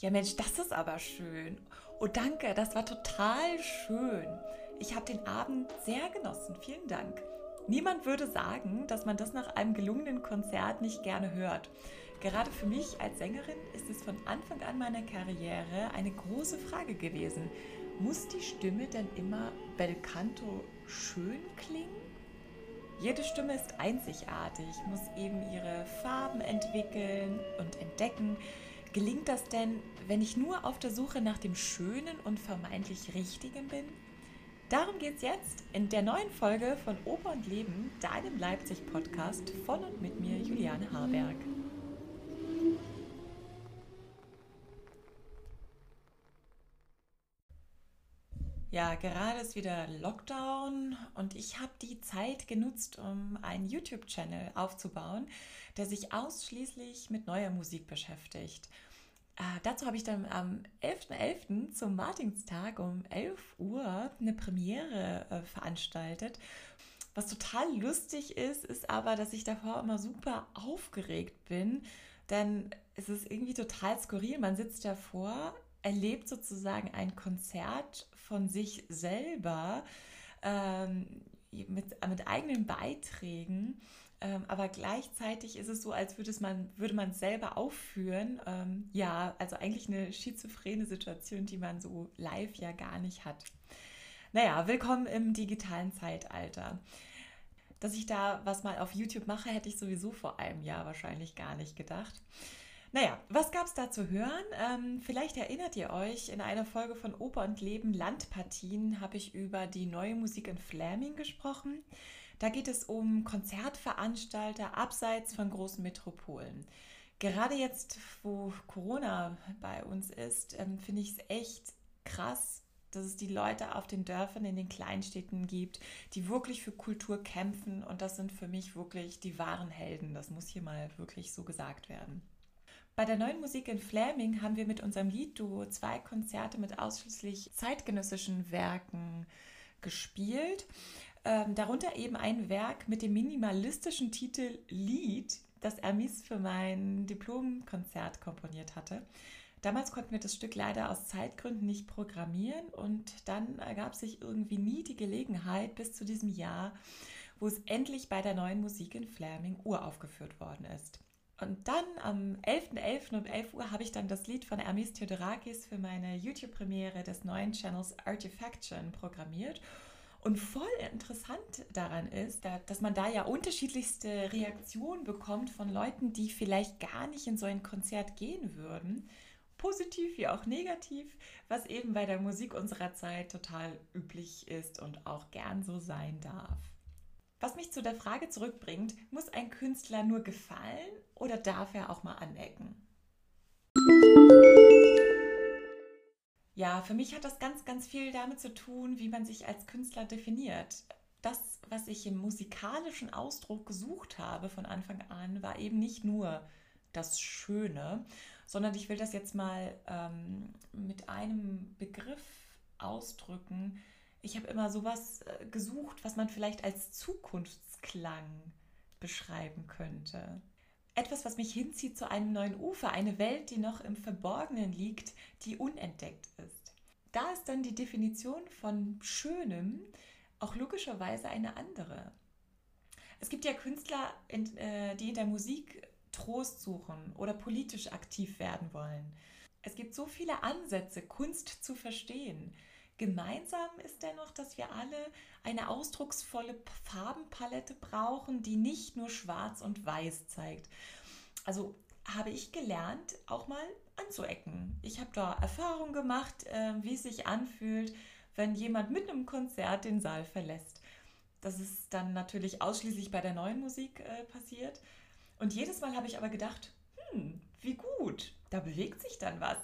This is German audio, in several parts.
Ja Mensch, das ist aber schön. Oh danke, das war total schön. Ich habe den Abend sehr genossen. Vielen Dank. Niemand würde sagen, dass man das nach einem gelungenen Konzert nicht gerne hört. Gerade für mich als Sängerin ist es von Anfang an meiner Karriere eine große Frage gewesen. Muss die Stimme denn immer bel canto schön klingen? Jede Stimme ist einzigartig, muss eben ihre Farben entwickeln und entdecken. Gelingt das denn, wenn ich nur auf der Suche nach dem Schönen und vermeintlich Richtigen bin? Darum geht es jetzt in der neuen Folge von Oper und Leben, deinem Leipzig-Podcast von und mit mir, Juliane Harberg. Ja, gerade ist wieder Lockdown und ich habe die Zeit genutzt, um einen YouTube-Channel aufzubauen, der sich ausschließlich mit neuer Musik beschäftigt. Äh, dazu habe ich dann am 11.11. .11. zum Martinstag um 11 Uhr eine Premiere äh, veranstaltet. Was total lustig ist, ist aber, dass ich davor immer super aufgeregt bin, denn es ist irgendwie total skurril. Man sitzt davor, erlebt sozusagen ein Konzert von sich selber ähm, mit, mit eigenen Beiträgen. Ähm, aber gleichzeitig ist es so, als würde, es man, würde man selber aufführen. Ähm, ja, also eigentlich eine schizophrene Situation, die man so live ja gar nicht hat. Naja, willkommen im digitalen Zeitalter. Dass ich da was mal auf YouTube mache, hätte ich sowieso vor einem Jahr wahrscheinlich gar nicht gedacht. Naja, was gab es da zu hören? Ähm, vielleicht erinnert ihr euch, in einer Folge von Oper und Leben Landpartien habe ich über die neue Musik in Flaming gesprochen. Da geht es um Konzertveranstalter abseits von großen Metropolen. Gerade jetzt, wo Corona bei uns ist, ähm, finde ich es echt krass, dass es die Leute auf den Dörfern, in den Kleinstädten gibt, die wirklich für Kultur kämpfen. Und das sind für mich wirklich die wahren Helden. Das muss hier mal wirklich so gesagt werden. Bei der neuen Musik in Flaming haben wir mit unserem Liedduo zwei Konzerte mit ausschließlich zeitgenössischen Werken gespielt. Ähm, darunter eben ein Werk mit dem minimalistischen Titel Lied, das Hermes für mein Diplomkonzert komponiert hatte. Damals konnten wir das Stück leider aus Zeitgründen nicht programmieren und dann ergab sich irgendwie nie die Gelegenheit bis zu diesem Jahr, wo es endlich bei der neuen Musik in Flaming uraufgeführt worden ist. Und dann am 11.11. .11. um 11 Uhr habe ich dann das Lied von Hermes Theodorakis für meine YouTube-Premiere des neuen Channels Artifaction programmiert. Und voll interessant daran ist, dass man da ja unterschiedlichste Reaktionen bekommt von Leuten, die vielleicht gar nicht in so ein Konzert gehen würden. Positiv wie auch negativ, was eben bei der Musik unserer Zeit total üblich ist und auch gern so sein darf. Was mich zu der Frage zurückbringt, muss ein Künstler nur gefallen oder darf er auch mal anecken? Ja, für mich hat das ganz, ganz viel damit zu tun, wie man sich als Künstler definiert. Das, was ich im musikalischen Ausdruck gesucht habe von Anfang an, war eben nicht nur das Schöne, sondern ich will das jetzt mal ähm, mit einem Begriff ausdrücken, ich habe immer sowas äh, gesucht, was man vielleicht als Zukunftsklang beschreiben könnte. Etwas, was mich hinzieht zu einem neuen Ufer, eine Welt, die noch im Verborgenen liegt, die unentdeckt ist. Da ist dann die Definition von Schönem auch logischerweise eine andere. Es gibt ja Künstler, äh, die in der Musik Trost suchen oder politisch aktiv werden wollen. Es gibt so viele Ansätze, Kunst zu verstehen. Gemeinsam ist dennoch, dass wir alle eine ausdrucksvolle Farbenpalette brauchen, die nicht nur schwarz und weiß zeigt. Also habe ich gelernt, auch mal anzuecken. Ich habe da Erfahrung gemacht, äh, wie es sich anfühlt, wenn jemand mit einem Konzert den Saal verlässt. Das ist dann natürlich ausschließlich bei der neuen Musik äh, passiert. Und jedes Mal habe ich aber gedacht, hm, wie gut, da bewegt sich dann was.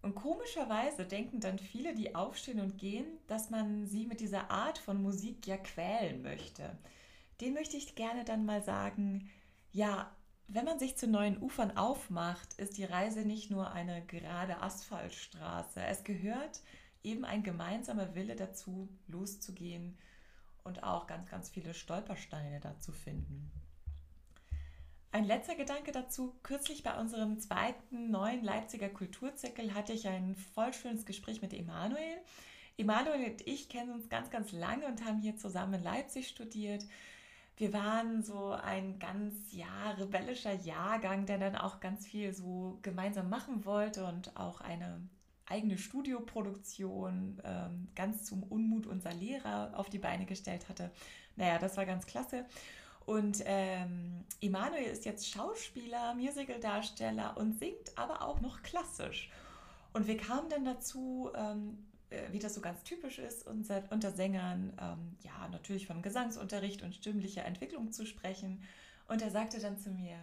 Und komischerweise denken dann viele, die aufstehen und gehen, dass man sie mit dieser Art von Musik ja quälen möchte. Den möchte ich gerne dann mal sagen, ja, wenn man sich zu neuen Ufern aufmacht, ist die Reise nicht nur eine gerade Asphaltstraße. Es gehört eben ein gemeinsamer Wille dazu, loszugehen und auch ganz, ganz viele Stolpersteine dazu finden. Ein letzter Gedanke dazu. Kürzlich bei unserem zweiten neuen Leipziger Kulturzirkel hatte ich ein voll schönes Gespräch mit Emanuel. Emanuel und ich kennen uns ganz, ganz lange und haben hier zusammen in Leipzig studiert. Wir waren so ein ganz ja, rebellischer Jahrgang, der dann auch ganz viel so gemeinsam machen wollte und auch eine eigene Studioproduktion ähm, ganz zum Unmut unserer Lehrer auf die Beine gestellt hatte. Naja, das war ganz klasse. Und ähm, Emanuel ist jetzt Schauspieler, Musicaldarsteller und singt aber auch noch klassisch. Und wir kamen dann dazu, ähm, äh, wie das so ganz typisch ist, unter, unter Sängern, ähm, ja, natürlich von Gesangsunterricht und stimmlicher Entwicklung zu sprechen. Und er sagte dann zu mir,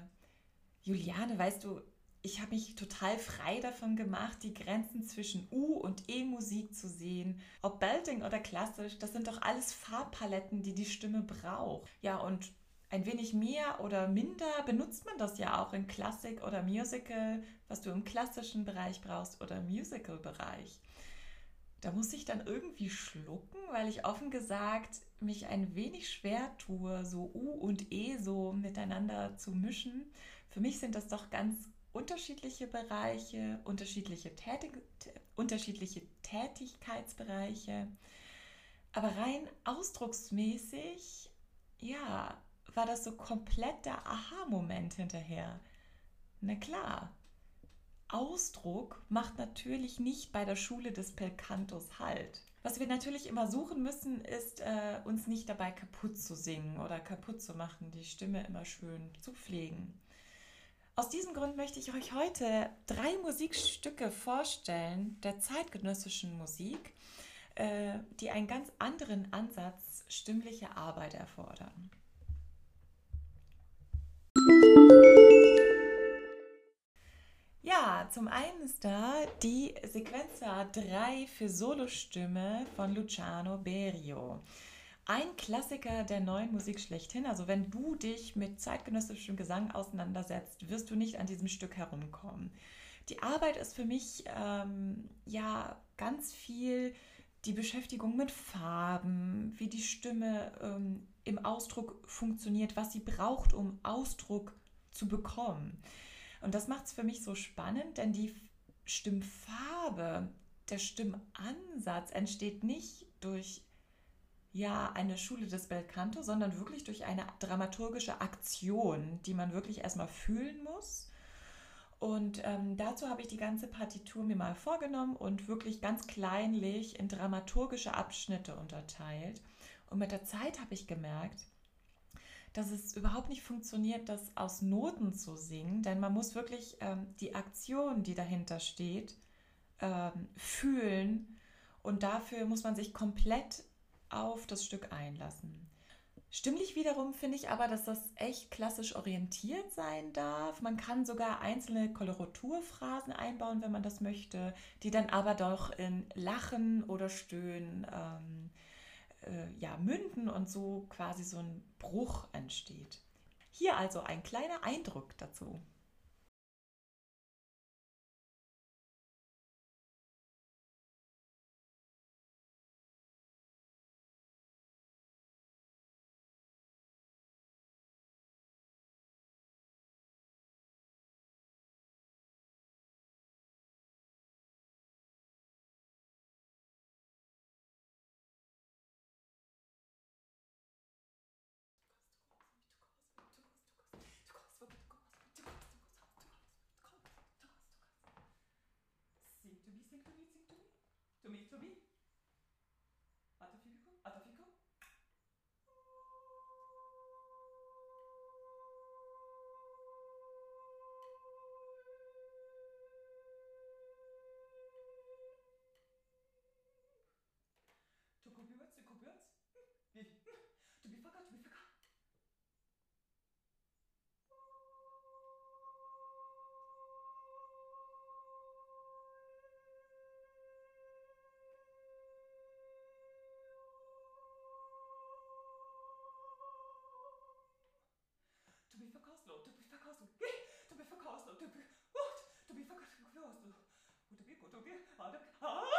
Juliane, weißt du, ich habe mich total frei davon gemacht, die Grenzen zwischen U- und E-Musik zu sehen. Ob Belting oder klassisch, das sind doch alles Farbpaletten, die die Stimme braucht. Ja, und ein wenig mehr oder minder benutzt man das ja auch in Klassik oder Musical, was du im klassischen Bereich brauchst oder Musical-Bereich. Da muss ich dann irgendwie schlucken, weil ich offen gesagt mich ein wenig schwer tue, so U und E so miteinander zu mischen. Für mich sind das doch ganz unterschiedliche Bereiche, unterschiedliche, Tätig unterschiedliche Tätigkeitsbereiche. Aber rein ausdrucksmäßig, ja, war das so komplett der Aha-Moment hinterher. Na klar, Ausdruck macht natürlich nicht bei der Schule des Pelcantos Halt. Was wir natürlich immer suchen müssen, ist, äh, uns nicht dabei kaputt zu singen oder kaputt zu machen, die Stimme immer schön zu pflegen. Aus diesem Grund möchte ich euch heute drei Musikstücke vorstellen der zeitgenössischen Musik, äh, die einen ganz anderen Ansatz stimmlicher Arbeit erfordern. Ja, zum einen ist da die Sequenza 3 für Solostimme von Luciano Berio. Ein Klassiker der neuen Musik schlechthin. Also wenn du dich mit zeitgenössischem Gesang auseinandersetzt, wirst du nicht an diesem Stück herumkommen. Die Arbeit ist für mich ähm, ja ganz viel die Beschäftigung mit Farben, wie die Stimme ähm, im Ausdruck funktioniert, was sie braucht, um Ausdruck zu bekommen. Und das macht es für mich so spannend, denn die Stimmfarbe, der Stimmansatz entsteht nicht durch ja eine Schule des Belcanto, sondern wirklich durch eine dramaturgische Aktion, die man wirklich erstmal fühlen muss. Und ähm, dazu habe ich die ganze Partitur mir mal vorgenommen und wirklich ganz kleinlich in dramaturgische Abschnitte unterteilt. Und mit der Zeit habe ich gemerkt, dass es überhaupt nicht funktioniert, das aus Noten zu singen, denn man muss wirklich ähm, die Aktion, die dahinter steht, ähm, fühlen und dafür muss man sich komplett auf das Stück einlassen. Stimmlich wiederum finde ich aber, dass das echt klassisch orientiert sein darf. Man kann sogar einzelne Koloraturphrasen einbauen, wenn man das möchte, die dann aber doch in Lachen oder Stöhnen ähm, äh, ja, münden und so quasi so ein Bruch entsteht. Hier also ein kleiner Eindruck dazu. To me, to me. 어떻게? 아, 네? 아!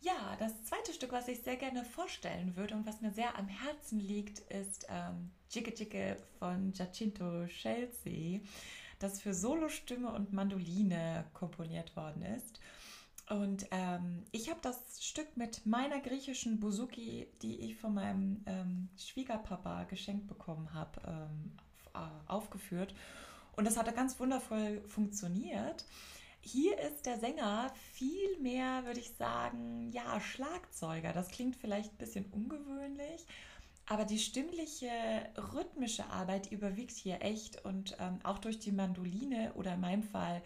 Ja, das zweite Stück, was ich sehr gerne vorstellen würde und was mir sehr am Herzen liegt, ist ähm, Jigge Jigge von Giacinto Scelsi, das für Solostimme und Mandoline komponiert worden ist. Und ähm, ich habe das Stück mit meiner griechischen Bouzouki, die ich von meinem ähm, Schwiegerpapa geschenkt bekommen habe, ähm, äh, aufgeführt. Und das hatte ganz wundervoll funktioniert. Hier ist der Sänger viel mehr, würde ich sagen, ja, Schlagzeuger. Das klingt vielleicht ein bisschen ungewöhnlich, aber die stimmliche, rhythmische Arbeit überwiegt hier echt und ähm, auch durch die Mandoline oder in meinem Fall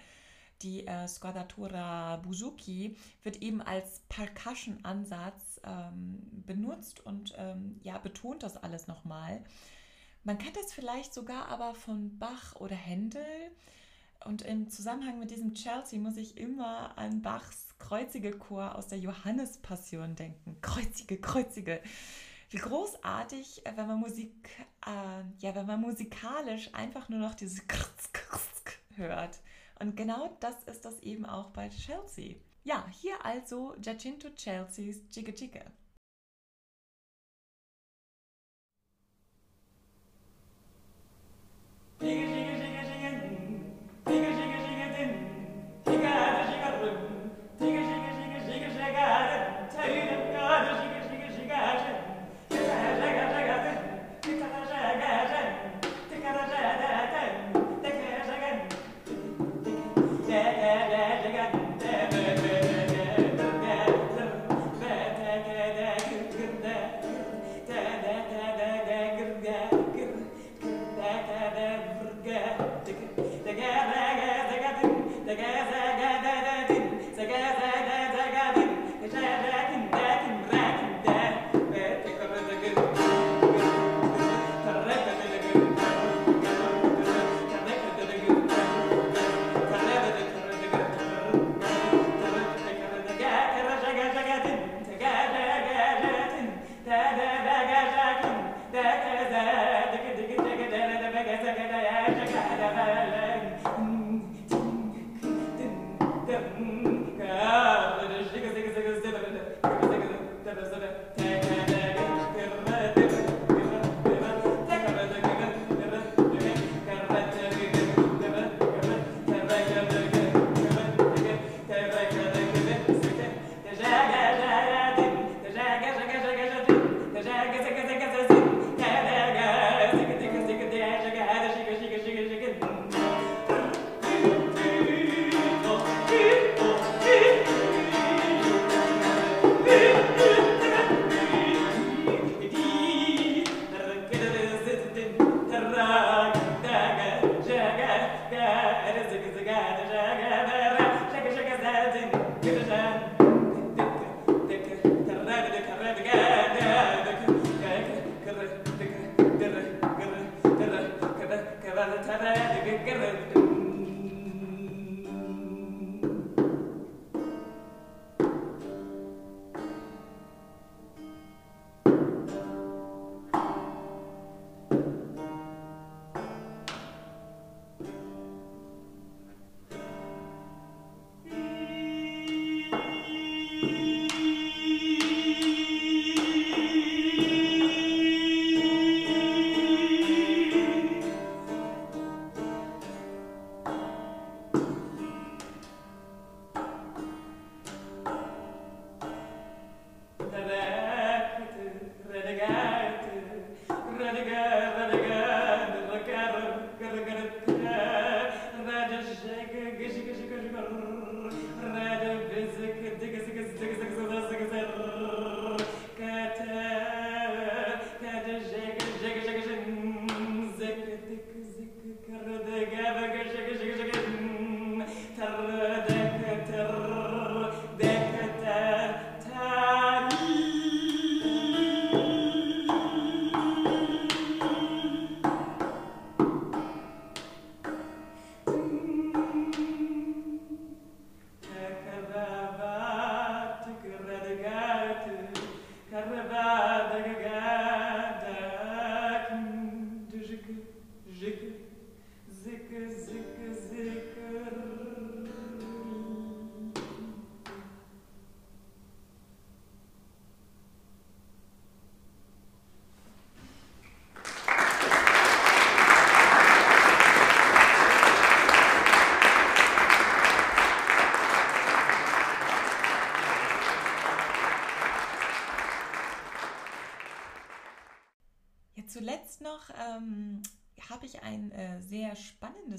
die äh, Squadratura Buzuki wird eben als Percussion-Ansatz ähm, benutzt und ähm, ja, betont das alles nochmal. Man kennt das vielleicht sogar aber von Bach oder Händel. Und im Zusammenhang mit diesem Chelsea muss ich immer an Bachs kreuzige Chor aus der Johannespassion denken. Kreuzige, kreuzige. Wie großartig, äh, wenn man Musik, äh, ja, wenn man musikalisch einfach nur noch dieses Krz, Krz, Krz hört. Und genau das ist das eben auch bei Chelsea. Ja, hier also Giacinto Chelseas Jigge Jigge. Jigge, Jigge.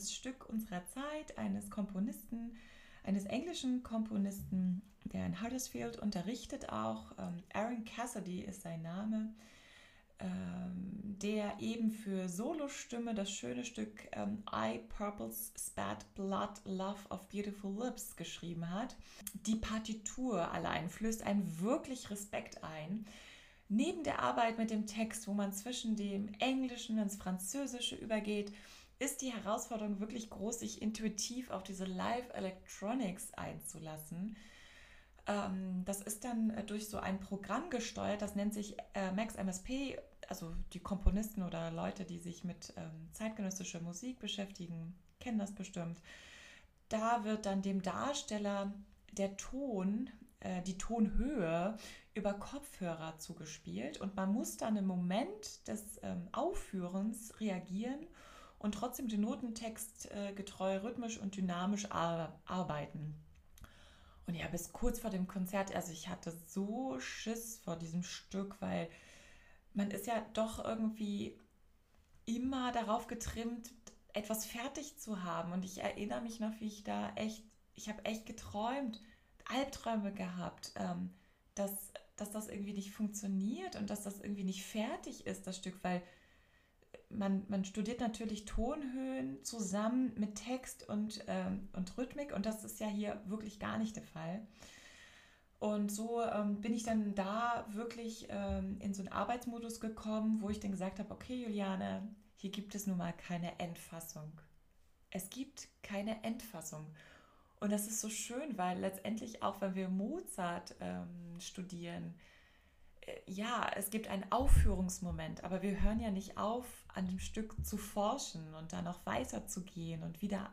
Spannendes Stück unserer Zeit eines Komponisten, eines englischen Komponisten, der in Huddersfield unterrichtet auch. Ähm, Aaron Cassidy ist sein Name, ähm, der eben für Solostimme das schöne Stück ähm, I Purple's Spat Blood Love of Beautiful Lips geschrieben hat. Die Partitur allein flößt einen wirklich Respekt ein neben der Arbeit mit dem Text, wo man zwischen dem Englischen ins Französische übergeht, ist die Herausforderung wirklich groß, sich intuitiv auf diese Live Electronics einzulassen. Ähm, das ist dann äh, durch so ein Programm gesteuert, das nennt sich äh, Max MSP, also die Komponisten oder Leute, die sich mit ähm, zeitgenössischer Musik beschäftigen, kennen das bestimmt. Da wird dann dem Darsteller der Ton, äh, die Tonhöhe über Kopfhörer zugespielt und man muss dann im Moment des ähm, Aufführens reagieren und trotzdem den Notentext äh, getreu rhythmisch und dynamisch ar arbeiten. Und ja, bis kurz vor dem Konzert, also ich hatte so Schiss vor diesem Stück, weil man ist ja doch irgendwie immer darauf getrimmt, etwas fertig zu haben. Und ich erinnere mich noch, wie ich da echt, ich habe echt geträumt, Albträume gehabt. Ähm, dass, dass das irgendwie nicht funktioniert und dass das irgendwie nicht fertig ist, das Stück, weil man, man studiert natürlich Tonhöhen zusammen mit Text und, ähm, und Rhythmik und das ist ja hier wirklich gar nicht der Fall. Und so ähm, bin ich dann da wirklich ähm, in so einen Arbeitsmodus gekommen, wo ich dann gesagt habe, okay Juliane, hier gibt es nun mal keine Endfassung. Es gibt keine Endfassung. Und das ist so schön, weil letztendlich auch, wenn wir Mozart ähm, studieren, ja, es gibt einen Aufführungsmoment, aber wir hören ja nicht auf, an dem Stück zu forschen und dann noch weiterzugehen und wieder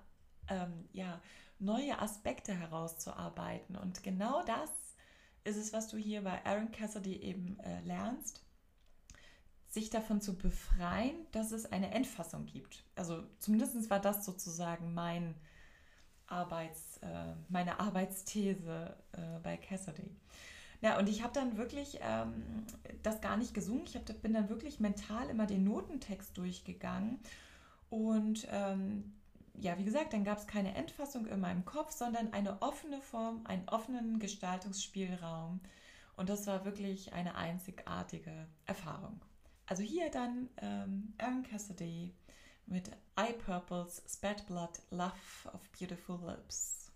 ähm, ja, neue Aspekte herauszuarbeiten. Und genau das ist es, was du hier bei Aaron Cassidy eben äh, lernst, sich davon zu befreien, dass es eine Endfassung gibt. Also zumindest war das sozusagen mein Arbeits, äh, meine Arbeitsthese äh, bei Cassidy. Ja, und ich habe dann wirklich ähm, das gar nicht gesungen. Ich hab, bin dann wirklich mental immer den Notentext durchgegangen. Und ähm, ja, wie gesagt, dann gab es keine Endfassung in meinem Kopf, sondern eine offene Form, einen offenen Gestaltungsspielraum. Und das war wirklich eine einzigartige Erfahrung. Also hier dann ähm, Aaron Cassidy mit Eye Purples Spat Blood Love of Beautiful Lips.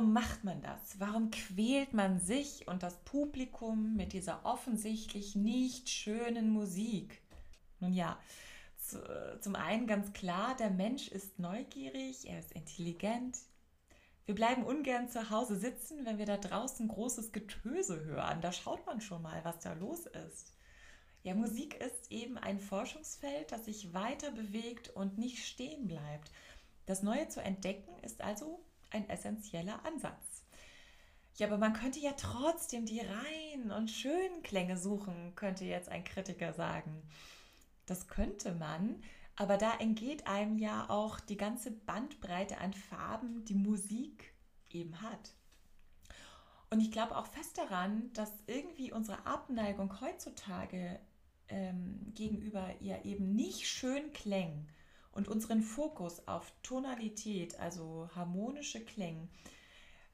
Warum macht man das? Warum quält man sich und das Publikum mit dieser offensichtlich nicht schönen Musik? Nun ja, zu, zum einen ganz klar, der Mensch ist neugierig, er ist intelligent. Wir bleiben ungern zu Hause sitzen, wenn wir da draußen großes Getöse hören. Da schaut man schon mal, was da los ist. Ja, Musik ist eben ein Forschungsfeld, das sich weiter bewegt und nicht stehen bleibt. Das Neue zu entdecken ist also ein essentieller Ansatz. Ja, aber man könnte ja trotzdem die reinen und schönen Klänge suchen, könnte jetzt ein Kritiker sagen. Das könnte man, aber da entgeht einem ja auch die ganze Bandbreite an Farben, die Musik eben hat. Und ich glaube auch fest daran, dass irgendwie unsere Abneigung heutzutage ähm, gegenüber ihr eben nicht schön Klängen und unseren Fokus auf Tonalität, also harmonische Klänge,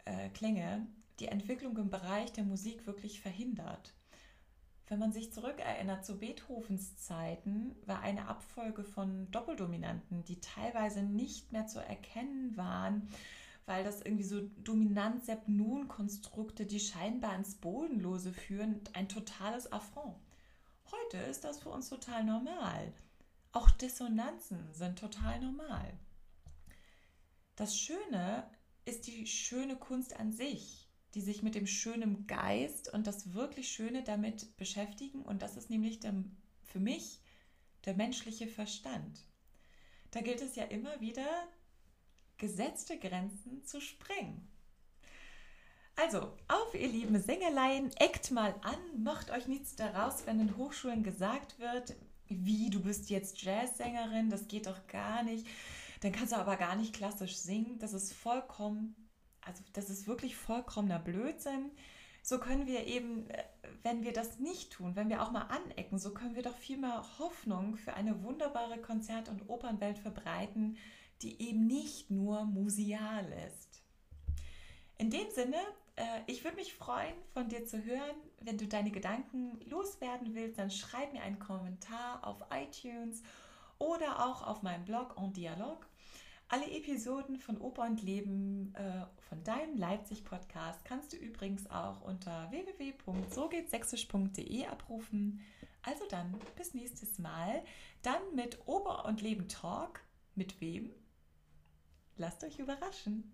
äh, Klänge, die Entwicklung im Bereich der Musik wirklich verhindert. Wenn man sich zurückerinnert zu Beethovens Zeiten, war eine Abfolge von Doppeldominanten, die teilweise nicht mehr zu erkennen waren, weil das irgendwie so Dominant-Sep-Nun-Konstrukte, die scheinbar ins Bodenlose führen, ein totales Affront. Heute ist das für uns total normal. Auch Dissonanzen sind total normal. Das Schöne ist die schöne Kunst an sich, die sich mit dem schönen Geist und das wirklich Schöne damit beschäftigen. Und das ist nämlich der, für mich der menschliche Verstand. Da gilt es ja immer wieder, gesetzte Grenzen zu sprengen. Also, auf ihr lieben Sängeleien, eckt mal an, macht euch nichts daraus, wenn in Hochschulen gesagt wird, wie, du bist jetzt Jazzsängerin, das geht doch gar nicht. Dann kannst du aber gar nicht klassisch singen. Das ist vollkommen, also das ist wirklich vollkommener Blödsinn. So können wir eben, äh, wenn wir das nicht tun, wenn wir auch mal anecken, so können wir doch viel mehr Hoffnung für eine wunderbare Konzert- und Opernwelt verbreiten, die eben nicht nur museal ist. In dem Sinne äh, ich würde mich freuen, von dir zu hören. Wenn du deine Gedanken loswerden willst, dann schreib mir einen Kommentar auf iTunes oder auch auf meinem Blog En Dialog. Alle Episoden von Oper und Leben äh, von deinem Leipzig-Podcast kannst du übrigens auch unter www.sogehtsächsisch.de abrufen. Also dann, bis nächstes Mal. Dann mit Oper und Leben Talk. Mit wem? Lasst euch überraschen.